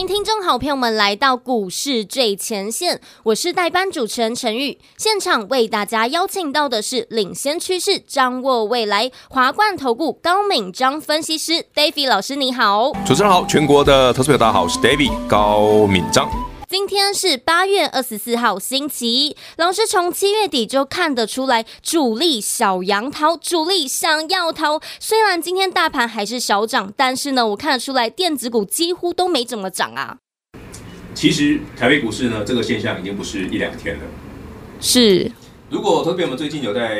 迎听众好朋友们来到股市最前线，我是代班主持人陈宇。现场为大家邀请到的是领先趋势、掌握未来华冠投顾高敏章分析师 David 老师，你好。主持人好，全国的投资朋友大家好，我是 David 高敏章。今天是八月二十四号，星期一。老师从七月底就看得出来，主力小杨逃，主力想要逃。虽然今天大盘还是小涨，但是呢，我看得出来电子股几乎都没怎么涨啊。其实台北股市呢，这个现象已经不是一两天了。是。如果投资朋友们最近有在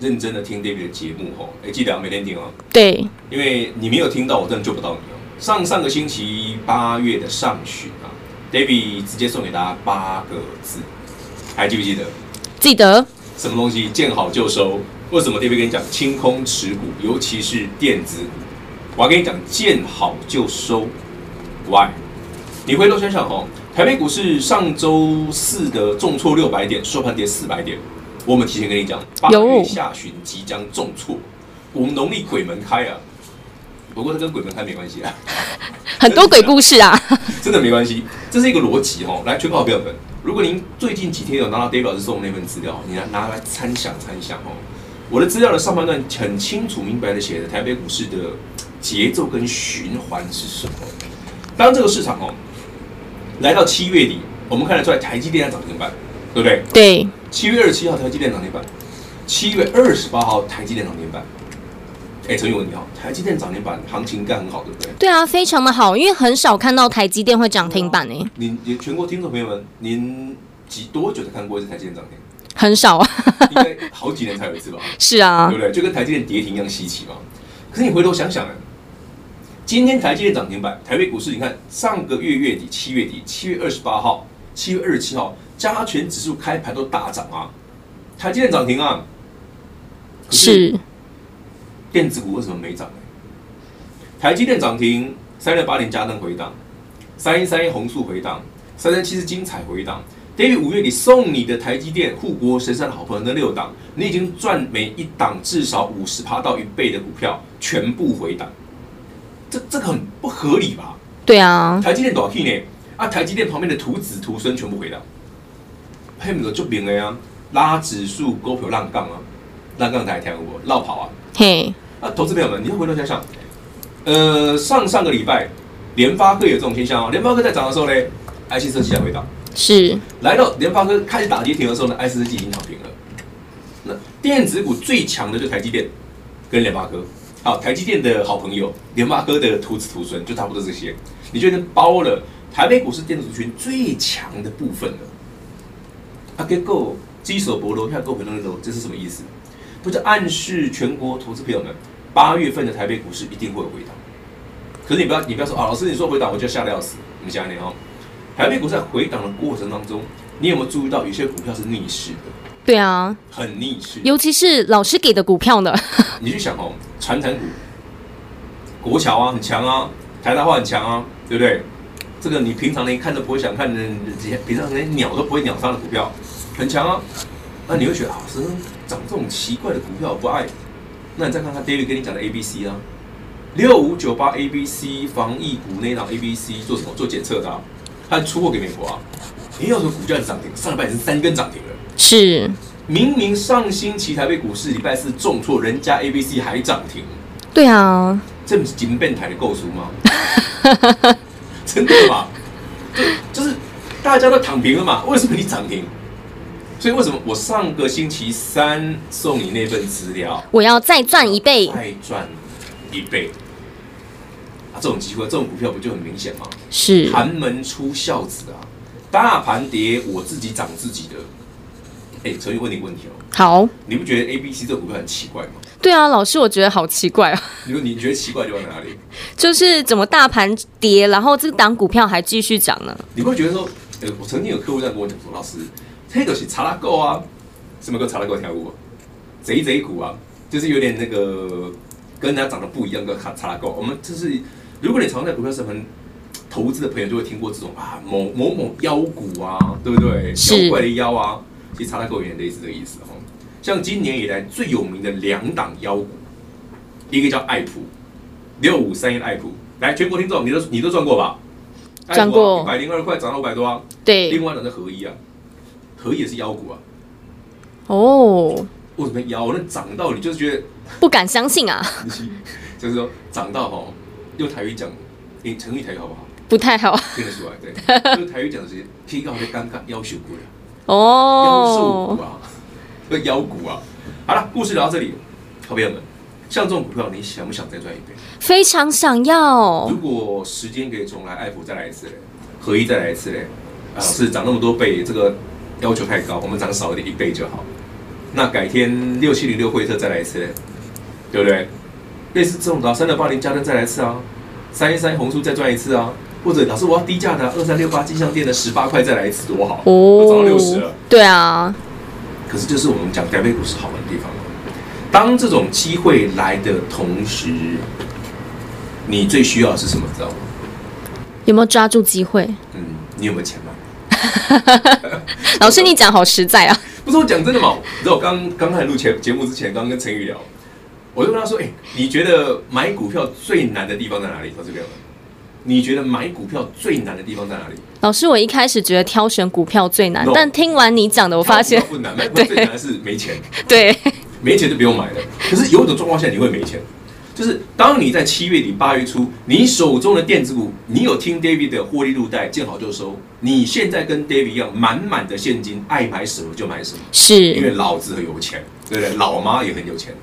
认真的听 David 的节目吼，哎，记得要每天听哦。对。因为你没有听到，我真的救不到你哦。上上个星期八月的上旬啊。David 直接送给大家八个字，还记不记得？记得。什么东西见好就收？为什么 David 跟你讲清空持股，尤其是电子股？我要跟你讲见好就收。Why？你回头想想哦，台北股市上周四的重挫六百点，收盘跌四百点。我们提前跟你讲，八月下旬即将重挫。我们农历鬼门开啊！不过这跟鬼门开没关系啊，很多鬼故事啊，真的没关系，这是一个逻辑哦。来，全国好朋友们，如果您最近几天有拿到 David 老师送的那份资料，你拿拿来参详参详哦。我的资料的上半段很清楚明白的写的台北股市的节奏跟循环是什么。当这个市场哦来到七月底，我们看得出来台积电在涨停板，对不对？对。七月二十七号台积电涨停板，七月二十八号台积电涨停板。哎，陈宇文你好，台积电涨停板行情应该很好，对不对？对啊，非常的好，因为很少看到台积电会涨停板诶。您，您全国听众朋友们，您几多久才看过一次台积电涨停？很少啊，应该好几年才有一次吧？是啊，对不对？就跟台积电跌停一样稀奇嘛。可是你回头想想，哎，今天台积电涨停板，台北股市你看，上个月月底七月底，七月二十八号、七月二十七号，加权指数开盘都大涨啊，台积电涨停啊，是。是电子股为什么没涨呢？台积电涨停，三六八零加登回档，三一三一弘塑回档，三三七是精彩回档。David 五月底送你的台积电护国神山的好朋友那六档，你已经赚每一档至少五十趴到一倍的股票，全部回档。这这个很不合理吧？对啊，台积电多少 K 呢？啊，台积电旁边的徒子徒孙全部回档，配没有就明了呀？拉指数股票浪杠啊，浪杠台跳过绕跑啊，嘿。啊，投资朋友们，你要回头想想，呃，上上个礼拜，联发科有这种现象哦。联发科在涨的时候呢，IC 设计在回档。是。来到联发科开始打跌停的时候呢，IC 设计已经躺平了。那电子股最强的就是台积电跟联发科。好，台积电的好朋友，联发科的徒子徒孙，就差不多这些。你觉得包了台北股市电子族群最强的部分了？啊，结果基手博罗，看各位朋友们，这是什么意思？不是暗示全国投资朋友们，八月份的台北股市一定会有回档。可是你不要，你不要说啊，老师你说回档，我就吓得要死。我们想想哦，台北股市在回档的过程当中，你有没有注意到有些股票是逆势的？对啊，很逆势，尤其是老师给的股票呢。你去想哦，传产股，国桥啊很强啊，台大化很强啊，对不对？这个你平常连看都不会想看的，平常连鸟都不会鸟它的股票，很强啊。那你会觉得老师？涨这种奇怪的股票不爱，那你再看看 David 跟你讲的 A B C 啊，六五九八 A B C 防疫股那档 A B C 做什么？做检测的，啊，他出货给美国啊。你要说股价涨停，上礼拜已经三根涨停了。是，明明上星期台北股市礼拜四重挫，人家 A B C 还涨停。对啊，这不是金变台的构筑吗？真的吗？就就是大家都躺平了嘛？为什么你涨停？所以为什么我上个星期三送你那份资料，我要再赚一倍，再赚一倍啊！这种机会，这种股票不就很明显吗？是寒门出孝子啊！大盘跌，我自己涨自己的。哎，陈宇问你个问题哦。好，你不觉得 A、B、C 这个股票很奇怪吗？对啊，老师，我觉得好奇怪啊。你说你觉得奇怪就在哪里？就是怎么大盘跌，然后这个档股票还继续涨呢？你会觉得说，呃，我曾经有客户在跟我讲说，老师。这都是查拉购啊，什么叫查拉购跳舞？贼贼股啊，就是有点那个跟人家长得不一样，的卡查拉够。我们就是，如果你常在股票市场投资的朋友，就会听过这种啊，某某某妖股啊，对不对？妖怪的妖啊，其实查拉够有点类似这个意思哦。像今年以来最有名的两档妖股，一个叫爱普，六五三一爱普，来全国听众，你都你都赚过吧？赚过一百零二块，涨到五百多啊。对，另外呢，是合一啊，合一也是妖股啊。哦，为什么妖？那涨到你就是觉得不敢相信啊。就是说涨到哈，用台语讲，你成语台语好不好？不太好，听得出来，对，用 台语讲的是提高的尴尬，夭寿股了，哦，夭寿股啊，这妖股啊。好了，故事聊到这里，好朋友们，像这种股票，你想不想再赚一倍？非常想要。如果时间可以重来，爱普再来一次嘞，合一再来一次嘞，啊，是涨那么多倍，这个要求太高，我们涨少一点，一倍就好。那改天六七零六惠特再来一次嘞，对不对？类似这种的，三六八零加登再来一次啊，三一三红书再赚一次啊。或者老师，我要低价的二三六八金项店的十八块再来一次多好哦，涨到六十了。对啊，可是就是我们讲台北股市好玩的地方。当这种机会来的同时，你最需要的是什么？知道吗？有没有抓住机会？嗯，你有没有钱吗？老师，你讲好实在啊！不是我讲真的嘛？你知道我刚刚开始录节节目之前，刚刚跟陈宇聊，我就跟他说：“哎、欸，你觉得买股票最难的地方在哪里？”他这边。你觉得买股票最难的地方在哪里？老师，我一开始觉得挑选股票最难，no, 但听完你讲的，我发现不难，买股票最难的是没钱。对，没钱就不用买了。可是有一种状况下你会没钱，就是当你在七月底八月初，你手中的电子股，你有听 David 的获利入袋，见好就收。你现在跟 David 一样，满满的现金，爱买什么就买什么，是因为老子很有钱，对不对？老妈也很有钱，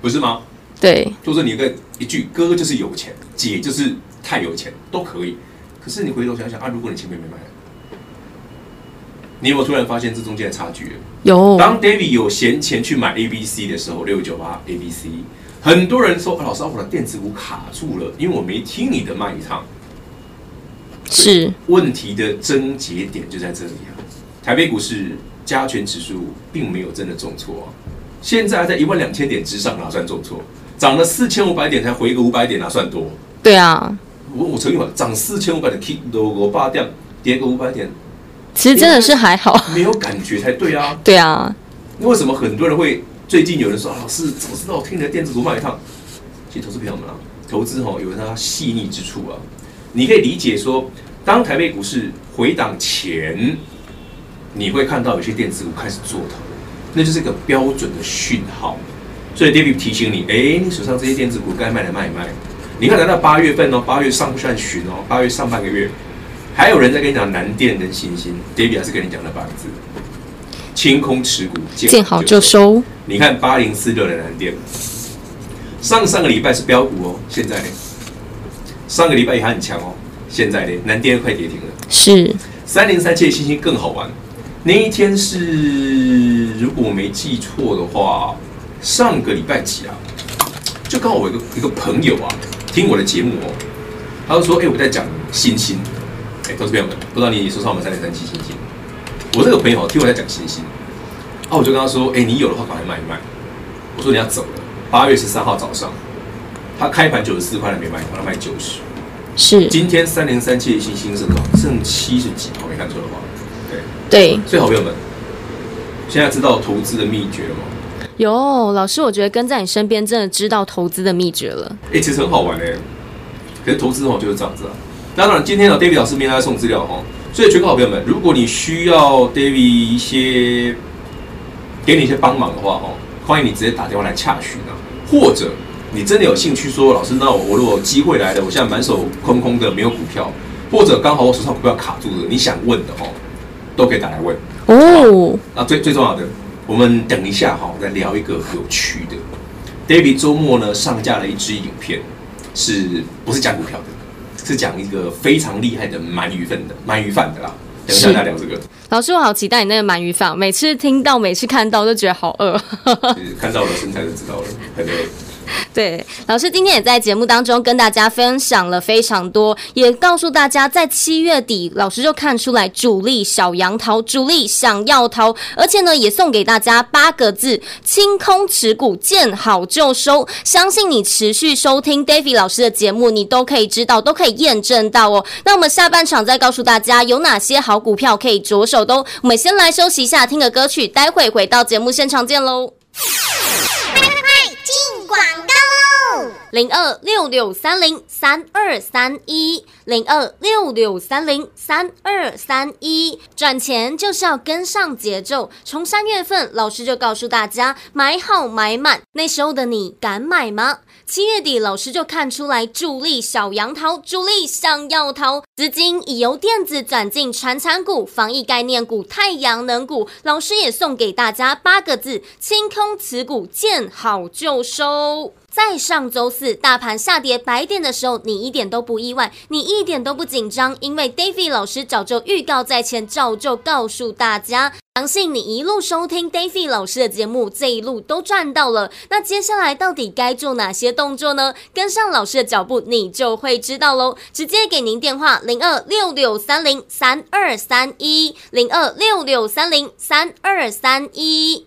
不是吗？对，就是你一个一句哥就是有钱，姐就是。太有钱都可以，可是你回头想想啊，如果你前面没买，你有没有突然发现这中间的差距？有。当 David 有闲钱去买 A B C 的时候，六九八 A B C，很多人说啊，老师，我的电子股卡住了，因为我没听你的卖一趟。是。问题的症结点就在这里啊！台北股市加权指数并没有真的重挫啊，现在还在一万两千点之上，哪算重挫？涨了四千五百点才回个五百点，哪算多？对啊。我我曾经讲涨四千五百点，K 都我八点，跌个五百点，其实真的是还好，没有感觉才对啊。对啊，那为什么很多人会最近有人说，老师早知道我听你的电子股卖一趟？其实投资朋友们啊，投资哈有它细腻之处啊。你可以理解说，当台北股市回档前，你会看到有些电子股开始做头，那就是一个标准的讯号。所以 David 提醒你，哎，你手上这些电子股该卖的卖一卖。你看，来到八月份哦，八月上半旬哦，八月上半个月，还有人在跟你讲南电跟欣兴，David 还是跟你讲了八个字：清空持股，见好就收。你看八零四六的南电，上上个礼拜是飙股哦，现在呢，上个礼拜也还很强哦，现在呢，南电快跌停了。是三零三七的星星更好玩，那一天是如果我没记错的话，上个礼拜几啊？就刚好我一个一个朋友啊。听我的节目哦，他就说：“哎、欸，我在讲星星，哎，投资朋友们，不知道你手上有没有三零三七星星？我这个朋友听我在讲欣兴，啊，我就跟他说：，哎、欸，你有的话赶快卖一卖。我说你要走了，八月十三号早上，他开盘九十四块还没卖，把它卖九十。是，今天三零三七的欣兴是多少？剩七十几，我没看错的话。对对，所以好朋友们，现在知道投资的秘诀了吗？”有老师，我觉得跟在你身边真的知道投资的秘诀了。哎、欸，其实很好玩哎，可是投资哦就是这样子啊。那当然，今天呢，David 老师没来送资料哈，所以全国好朋友们，如果你需要 David 一些给你一些帮忙的话哈，欢迎你直接打电话来洽询啊。或者你真的有兴趣说，老师，那我我如果有机会来了，我现在满手空空的，没有股票，或者刚好我手上股票卡住了，你想问的哦，都可以打来问哦。那最最重要的。我们等一下哈，再聊一个有趣的。David 周末呢上架了一支影片，是不是讲股票的？是讲一个非常厉害的鳗鱼粉的鳗鱼饭的啦。等一下再聊这个。老师，我好期待你那个鳗鱼饭，每次听到，每次看到都觉得好饿。看到了身材就知道了，很饿。对，老师今天也在节目当中跟大家分享了非常多，也告诉大家，在七月底，老师就看出来主力小杨桃，主力想要逃，而且呢，也送给大家八个字：清空持股，见好就收。相信你持续收听 Davi 老师的节目，你都可以知道，都可以验证到哦。那我们下半场再告诉大家有哪些好股票可以着手都。我们先来休息一下，听个歌曲，待会回到节目现场见喽。广告喽，零二六六三零三二三一，零二六六三零三二三一，赚钱就是要跟上节奏。从三月份，老师就告诉大家买好买满，那时候的你敢买吗？七月底，老师就看出来主力小羊逃，主力想要逃，资金已由电子转进传产股、防疫概念股、太阳能股。老师也送给大家八个字：清空持股，见好就收。在上周四大盘下跌百点的时候，你一点都不意外，你一点都不紧张，因为 David 老师早就预告在前，早就告诉大家，相信你一路收听 Daisy 老师的节目，这一路都赚到了。那接下来到底该做哪些动作呢？跟上老师的脚步，你就会知道喽。直接给您电话：零二六六三零三二三一，零二六六三零三二三一。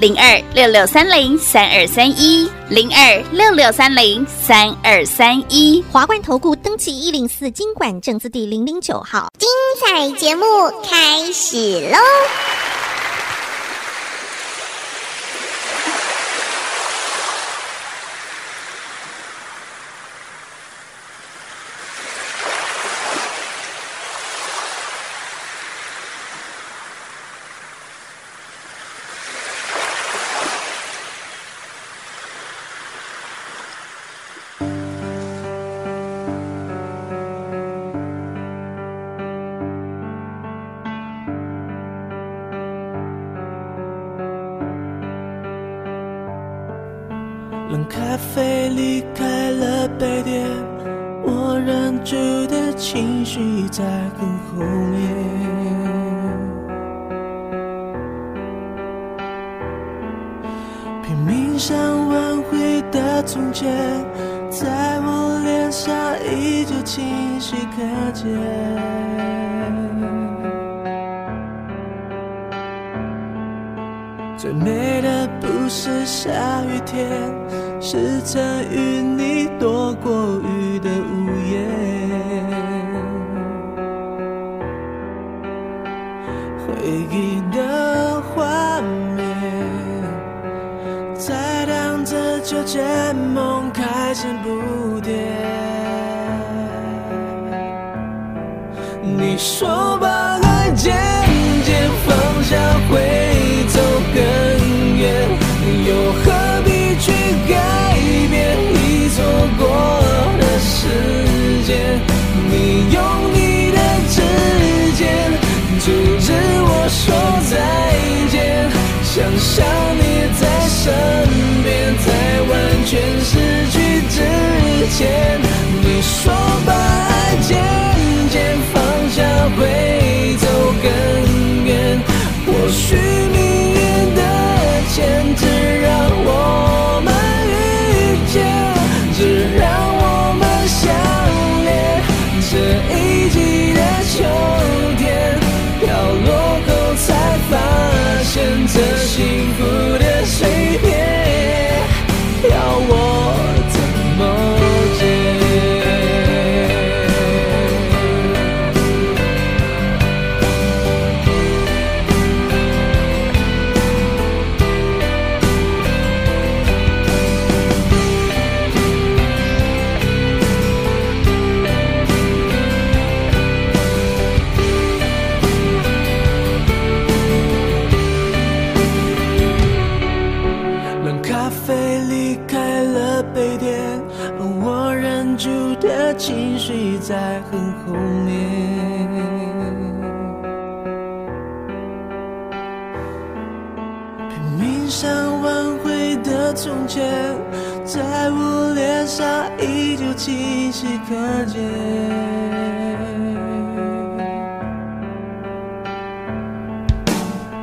零二六六三零三二三一，零二六六三零三二三一，华冠投顾登记一零四经管证字第零零九号，精彩节目开始喽！清晰可见。最美的不是下雨天。是曾与你躲过雨的屋檐，回忆的画面，在当着就见梦开始不说把爱渐渐放下会走更远，又何必？去改变已错过的时间，你用你的指尖阻止我说再见，想象你在身边，在完全失在很后面。拼命想挽回的从前，在我脸上依旧清晰可见。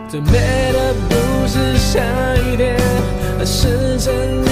最美的不是下雨天，而是真。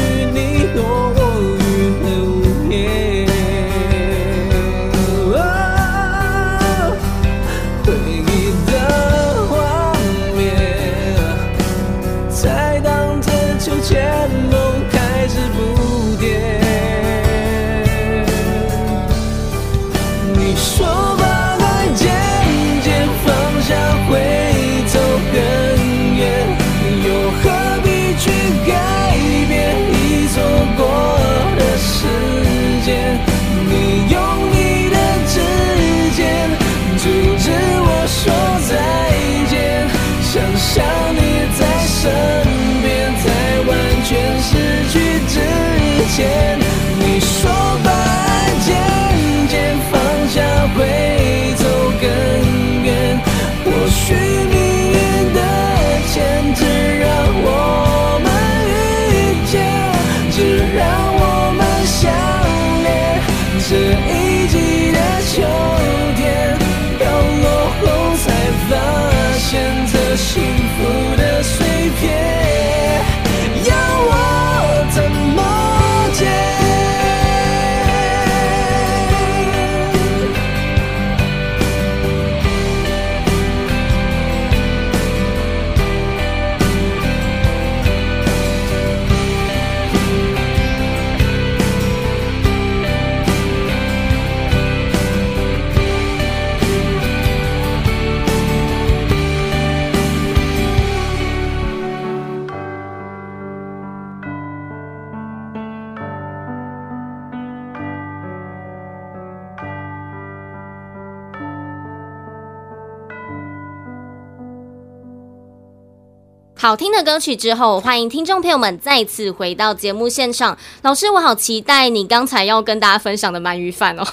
好听的歌曲之后，欢迎听众朋友们再次回到节目现场。老师，我好期待你刚才要跟大家分享的鳗鱼饭哦。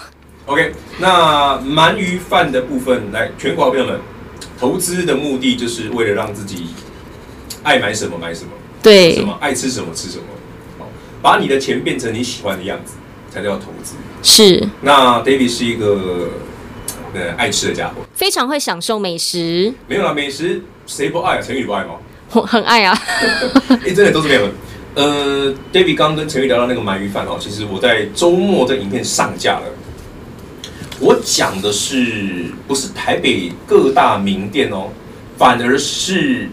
OK，那鳗鱼饭的部分，来，全国好朋友们，投资的目的就是为了让自己爱买什么买什么，对，什么爱吃什么吃什么，好，把你的钱变成你喜欢的样子，才叫投资。是。那 David 是一个呃爱吃的家伙，非常会享受美食。没有啦，美食谁不爱啊？陈宇不爱吗？我很爱啊！哎、欸，真的都是这样的。呃，David 刚跟陈玉聊到那个鳗鱼饭哦，其实我在周末的影片上架了。我讲的是不是台北各大名店哦，反而是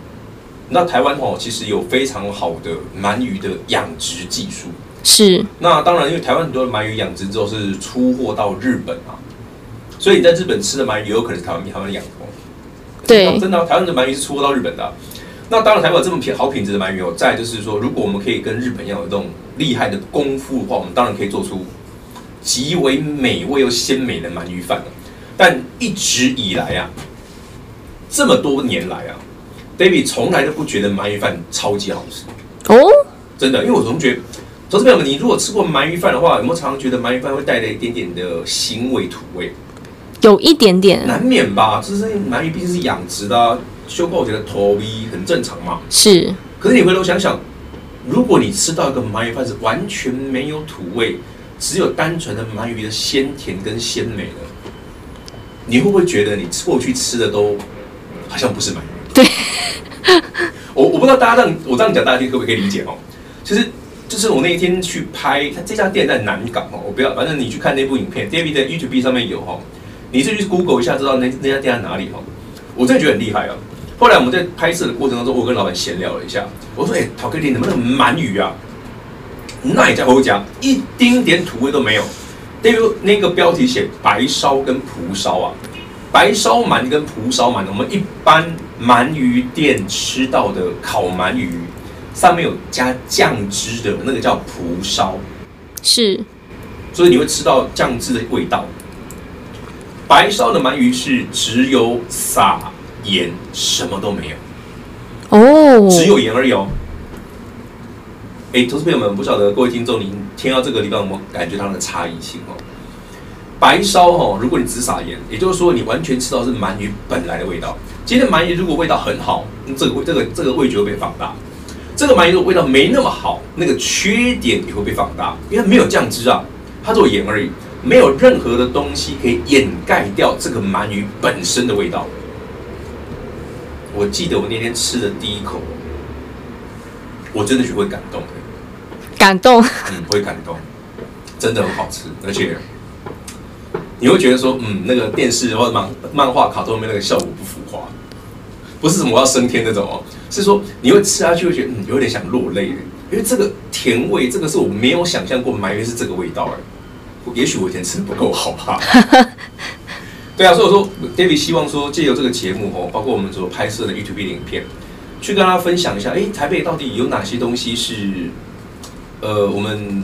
那台湾哦，其实有非常好的鳗鱼的养殖技术。是。那当然，因为台湾很多的鳗鱼养殖之后是出货到日本啊，所以你在日本吃的鳗鱼有可能是台湾台湾养的。对，真的，台湾的鳗鱼是出货到日本的啊。那当然，台湾有这么品好品质的鳗鱼哦。再就是说，如果我们可以跟日本一样有这种厉害的功夫的话，我们当然可以做出极为美味又鲜美的鳗鱼饭了。但一直以来啊，这么多年来啊，David 从来都不觉得鳗鱼饭超级好吃哦。真的，因为我总觉得，投资朋友们，你如果吃过鳗鱼饭的话，有没有常常觉得鳗鱼饭会带来一点点的腥味土味？有一点点，难免吧。就是鳗鱼毕竟是养殖的啊。修过我觉得头皮很正常嘛，是。可是你回头想想，如果你吃到一个鳗鱼饭是完全没有土味，只有单纯的鳗鱼的鲜甜跟鲜美的，你会不会觉得你过去吃的都好像不是鳗鱼？对。我我不知道大家这样我这样讲，大家可不可以理解哦？其实就是我那一天去拍，他这家店在南港哦，我不要，反正你去看那部影片，David 的 YouTube 上面有哦，你自己去 Google 一下，知道那那家店在哪里哦。我真的觉得很厉害啊！后来我们在拍摄的过程当中，我跟老板闲聊了一下，我说：“哎、欸，陶哥，你能不能鳗鱼啊？那一家我讲一丁点土味都没有。那个那个标题写白烧跟蒲烧啊，白烧鳗跟蒲烧鳗，我们一般鳗鱼店吃到的烤鳗鱼上面有加酱汁的那个叫蒲烧，是，所以你会吃到酱汁的味道。”白烧的鳗鱼是只有撒盐，什么都没有哦，只有盐而已哦。哎，投资朋友们，不晓得各位听众，您听到这个地方有没有感觉到它的差异性哦？白烧哦，如果你只撒盐，也就是说你完全吃到是鳗鱼本来的味道。今天鳗鱼如果味道很好，这个味这个这个味觉会被放大。这个鳗鱼的味道没那么好，那个缺点也会被放大，因为没有酱汁啊，它只有盐而已，没有任何的东西可以掩盖掉这个鳗鱼本身的味道。我记得我那天吃的第一口，我真的是会感动的，感动，嗯，会感动，真的很好吃，而且你会觉得说，嗯，那个电视或者漫漫画、卡通里面那个效果不浮夸，不是什么要升天那种哦，是说你会吃下去会觉得，嗯，有点想落泪，因为这个甜味，这个是我没有想象过埋怨是这个味道哎，也许我以前吃的不够好吧。对啊，所以我说，David 希望说借由这个节目哦，包括我们所拍摄的 YouTube 影片，去跟大家分享一下，哎，台北到底有哪些东西是，呃，我们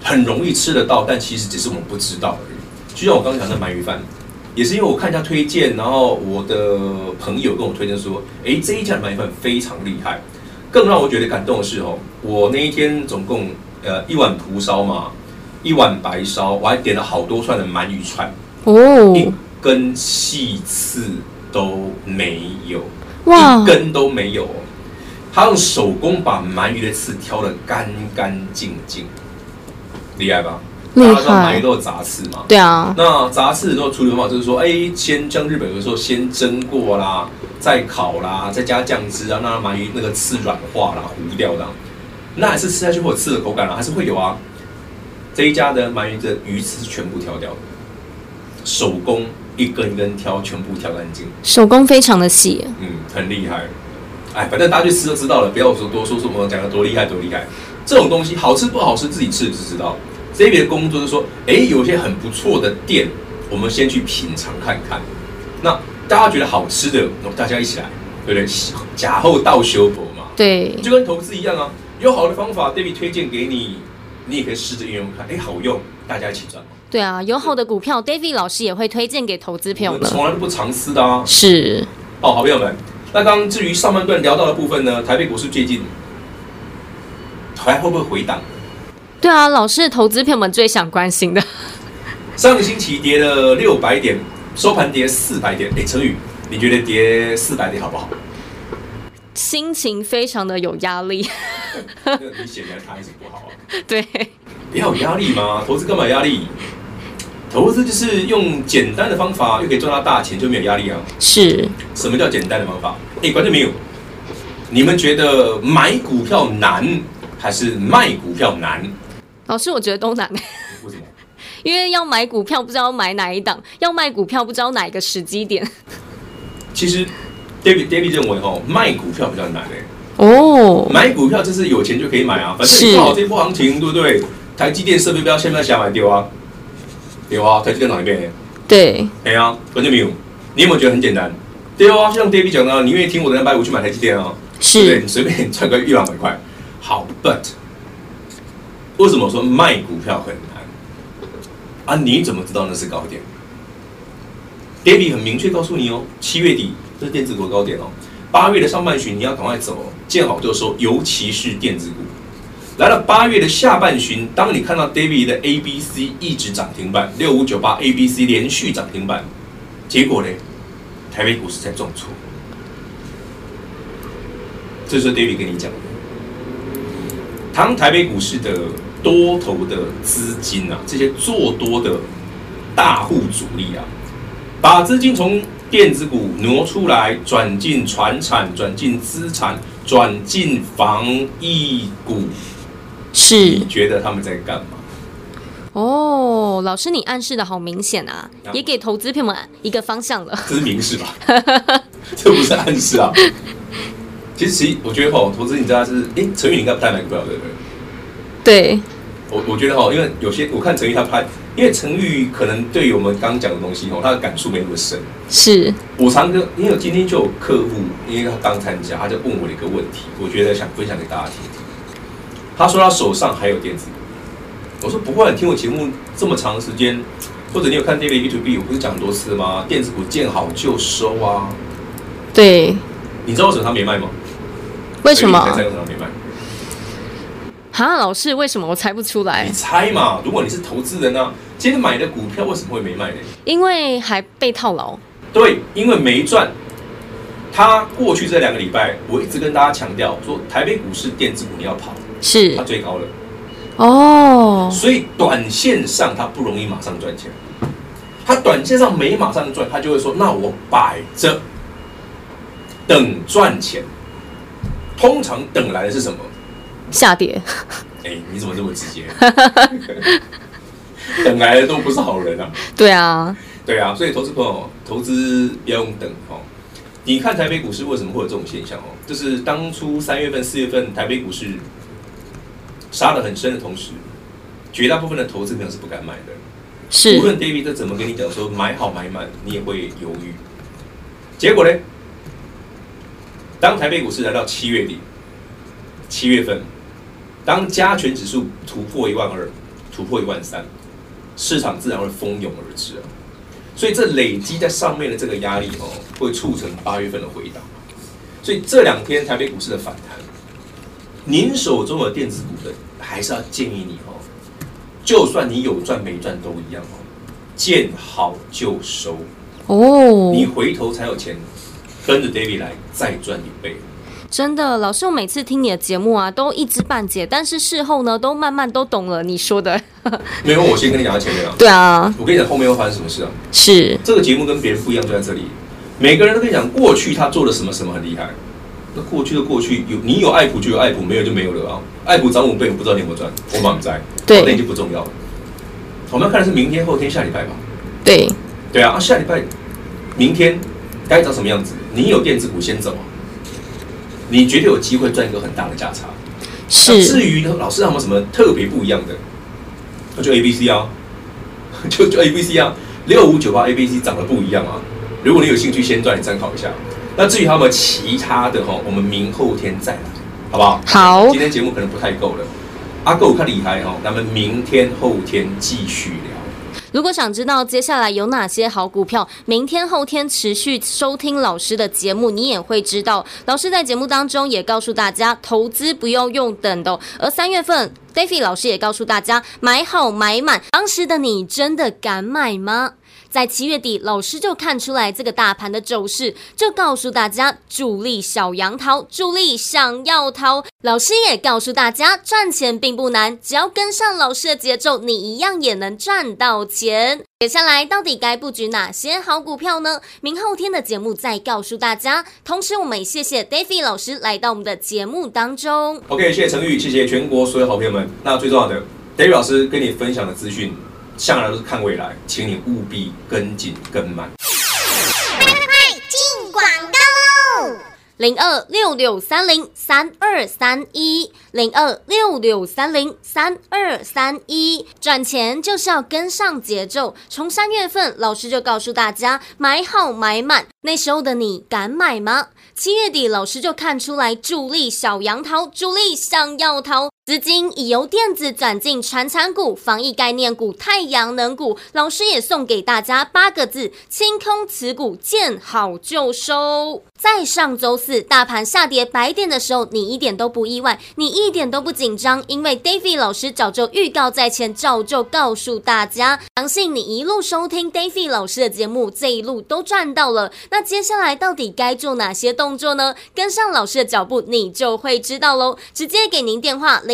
很容易吃得到，但其实只是我们不知道而已。就像我刚刚讲的鳗鱼饭，也是因为我看人家推荐，然后我的朋友跟我推荐说，哎，这一家鳗鱼饭非常厉害。更让我觉得感动的是哦，我那一天总共呃一碗蒲烧嘛，一碗白烧，我还点了好多串的鳗鱼串哦。根细刺都没有，哇，一根都没有。他用手工把鳗鱼的刺挑得干干净净，厉害吧？厉害。大家知道鳗鱼都有杂刺嘛？对啊。那杂刺的处理方法就是说，哎，先将日本有时候先蒸过啦，再烤啦，再加酱汁啊，让鳗鱼那个刺软化啦，糊掉的。那还是吃下去会有刺的口感啊，还是会有啊。这一家的鳗鱼的鱼刺是全部挑掉的，手工。一根一根挑，全部挑干净，手工非常的细，嗯，很厉害。哎，反正大家去吃就知道了，不要说多说什么，讲的多厉害多厉害。这种东西好吃不好吃，自己吃就知道。这边的工作就是说，哎，有些很不错的店，我们先去品尝看看。那大家觉得好吃的，大家一起来，对不对？假后到修佛嘛，对，就跟投资一样啊。有好的方法，David 推荐给你，你也可以试着运用看，哎，好用，大家一起赚。对啊，有好的股票，David 老师也会推荐给投资朋友们。从来都不藏私的啊。是。哦，好朋友们，那刚刚至于上半段聊到的部分呢，台北股市最近还会不会回档？对啊，老师的投资朋友们最想关心的。上个星期跌了六百点，收盘跌四百点。哎，成宇，你觉得跌四百点好不好？心情非常的有压力。你显然他还是不好啊。对。不要有压力吗？投资干嘛压力？投资就是用简单的方法，又可以赚到大钱，就没有压力啊。是。什么叫简单的方法？哎，观众朋友，你们觉得买股票难还是卖股票难？老师，我觉得都难。为什么？因为要买股票不知道买哪一档，要卖股票不知道哪一个时机点。其实，David David 认为哦，卖股票比较难哎。哦。买股票就是有钱就可以买啊，反正你做好这波行情，对不对？台积电设备标现在想买丢啊，丢啊！台积电哪一边？对，哎呀，观众朋友，你有没有觉得很简单？对啊，就像 David 讲的，你愿意听我的两百五去买台积电啊？是，对，你随便赚个一两百块。好，But 为什么说卖股票很难？啊，你怎么知道那是高点？David 很明确告诉你哦，七月底这是电子股高点哦，八月的上半旬你要赶快走，见好就收，尤其是电子股。来了八月的下半旬，当你看到 David 的 A B C 一直涨停板，六五九八 A B C 连续涨停板，结果呢，台北股市在重挫。这是 David 跟你讲的，当台北股市的多头的资金啊，这些做多的大户主力啊，把资金从电子股挪出来，转进船产，转进资产，转进防疫股。是，你觉得他们在干嘛？哦，老师，你暗示的好明显啊，啊也给投资朋友们一个方向了。这是明示吧？这不是暗示啊。其实，其实我觉得哈，投资你知道是，哎，陈宇你应该不太买股票，对不对？对。我我觉得哈，因为有些我看陈宇他拍，因为陈宇可能对于我们刚刚讲的东西哦，他的感触没那么深。是。我常跟，因为今天就有客户，因为他刚参加，他就问我一个问题，我觉得想分享给大家听。他说他手上还有电子，我说不会，你听我节目这么长时间，或者你有看 David YouTube，我不是讲很多次吗？电子股见好就收啊。对。你知道为什么他没卖吗？为什么？你猜为什么他没卖？哈，老师，为什么我猜不出来？你猜嘛？如果你是投资人呢、啊，今天买的股票为什么会没卖呢？因为还被套牢。对，因为没赚。他过去这两个礼拜，我一直跟大家强调说，台北股市电子股你要跑，是它最高了。哦，所以短线上它不容易马上赚钱，它短线上没马上赚，它就会说：“那我摆着等赚钱。”通常等来的是什么？下跌。哎、欸，你怎么这么直接？等来的都不是好人啊！对啊，对啊，所以投资朋友投资不要用等哦。你看台北股市为什么会有这种现象哦？就是当初三月份、四月份台北股市。杀的很深的同时，绝大部分的投资朋友是不敢买的。是，无论 David 怎么跟你讲说买好买满，你也会犹豫。结果呢？当台北股市来到七月底，七月份，当加权指数突破一万二，突破一万三，市场自然会蜂拥而至啊。所以这累积在上面的这个压力哦，会促成八月份的回档。所以这两天台北股市的反弹。您手中的电子股的，还是要建议你哦，就算你有赚没赚都一样哦，见好就收哦，你回头才有钱跟着 David 来再赚一倍。真的，老师，我每次听你的节目啊，都一知半解，但是事后呢，都慢慢都懂了你说的。没有，我先跟你讲到前面啊。对啊，我跟你讲后面会发生什么事啊？是这个节目跟别人不一样，就在这里，每个人都跟你讲过去他做了什么什么很厉害。那过去的过去，有你有爱普就有爱普，没有就没有了啊！爱普涨五倍，我不知道你有没有赚，我满在，对，那已经不重要了。我们要看的是明天、后天、下礼拜吧。对，对啊，啊下礼拜、明天该长什么样子？你有电子股先走，你绝对有机会赚一个很大的价差。是。至于老师有没有什么特别不一样的？那就 A B C 啊，就就 A B C 啊，六五九八 A B C 长得不一样啊。如果你有兴趣，先赚，你参考一下。那至于还有没有其他的哈，我们明后天再来，好不好？好。今天节目可能不太够了，阿够看厉害哈，咱们明天后天继续聊。如果想知道接下来有哪些好股票，明天后天持续收听老师的节目，你也会知道。老师在节目当中也告诉大家，投资不要用等的。而三月份，David 老师也告诉大家，买好买满。当时的你真的敢买吗？在七月底，老师就看出来这个大盘的走势，就告诉大家主力小羊桃，主力想要逃。老师也告诉大家，赚钱并不难，只要跟上老师的节奏，你一样也能赚到钱。接下来到底该布局哪些好股票呢？明后天的节目再告诉大家。同时，我们也谢谢 David 老师来到我们的节目当中。OK，谢谢陈宇，谢谢全国所有好朋友们。那最重要的，David 老师跟你分享的资讯。向来都是看未来，请你务必跟紧跟慢。快快快，进广告喽！零二六六三零三二三一，零二六六三零三二三一，赚钱就是要跟上节奏。从三月份，老师就告诉大家买好买满，那时候的你敢买吗？七月底，老师就看出来主力小杨桃，主力想要逃。资金已由电子转进传产股、防疫概念股、太阳能股。老师也送给大家八个字：清空持股，见好就收。在上周四大盘下跌百点的时候，你一点都不意外，你一点都不紧张，因为 David 老师早就预告在前，早就告诉大家，相信你一路收听 David 老师的节目，这一路都赚到了。那接下来到底该做哪些动作呢？跟上老师的脚步，你就会知道喽。直接给您电话零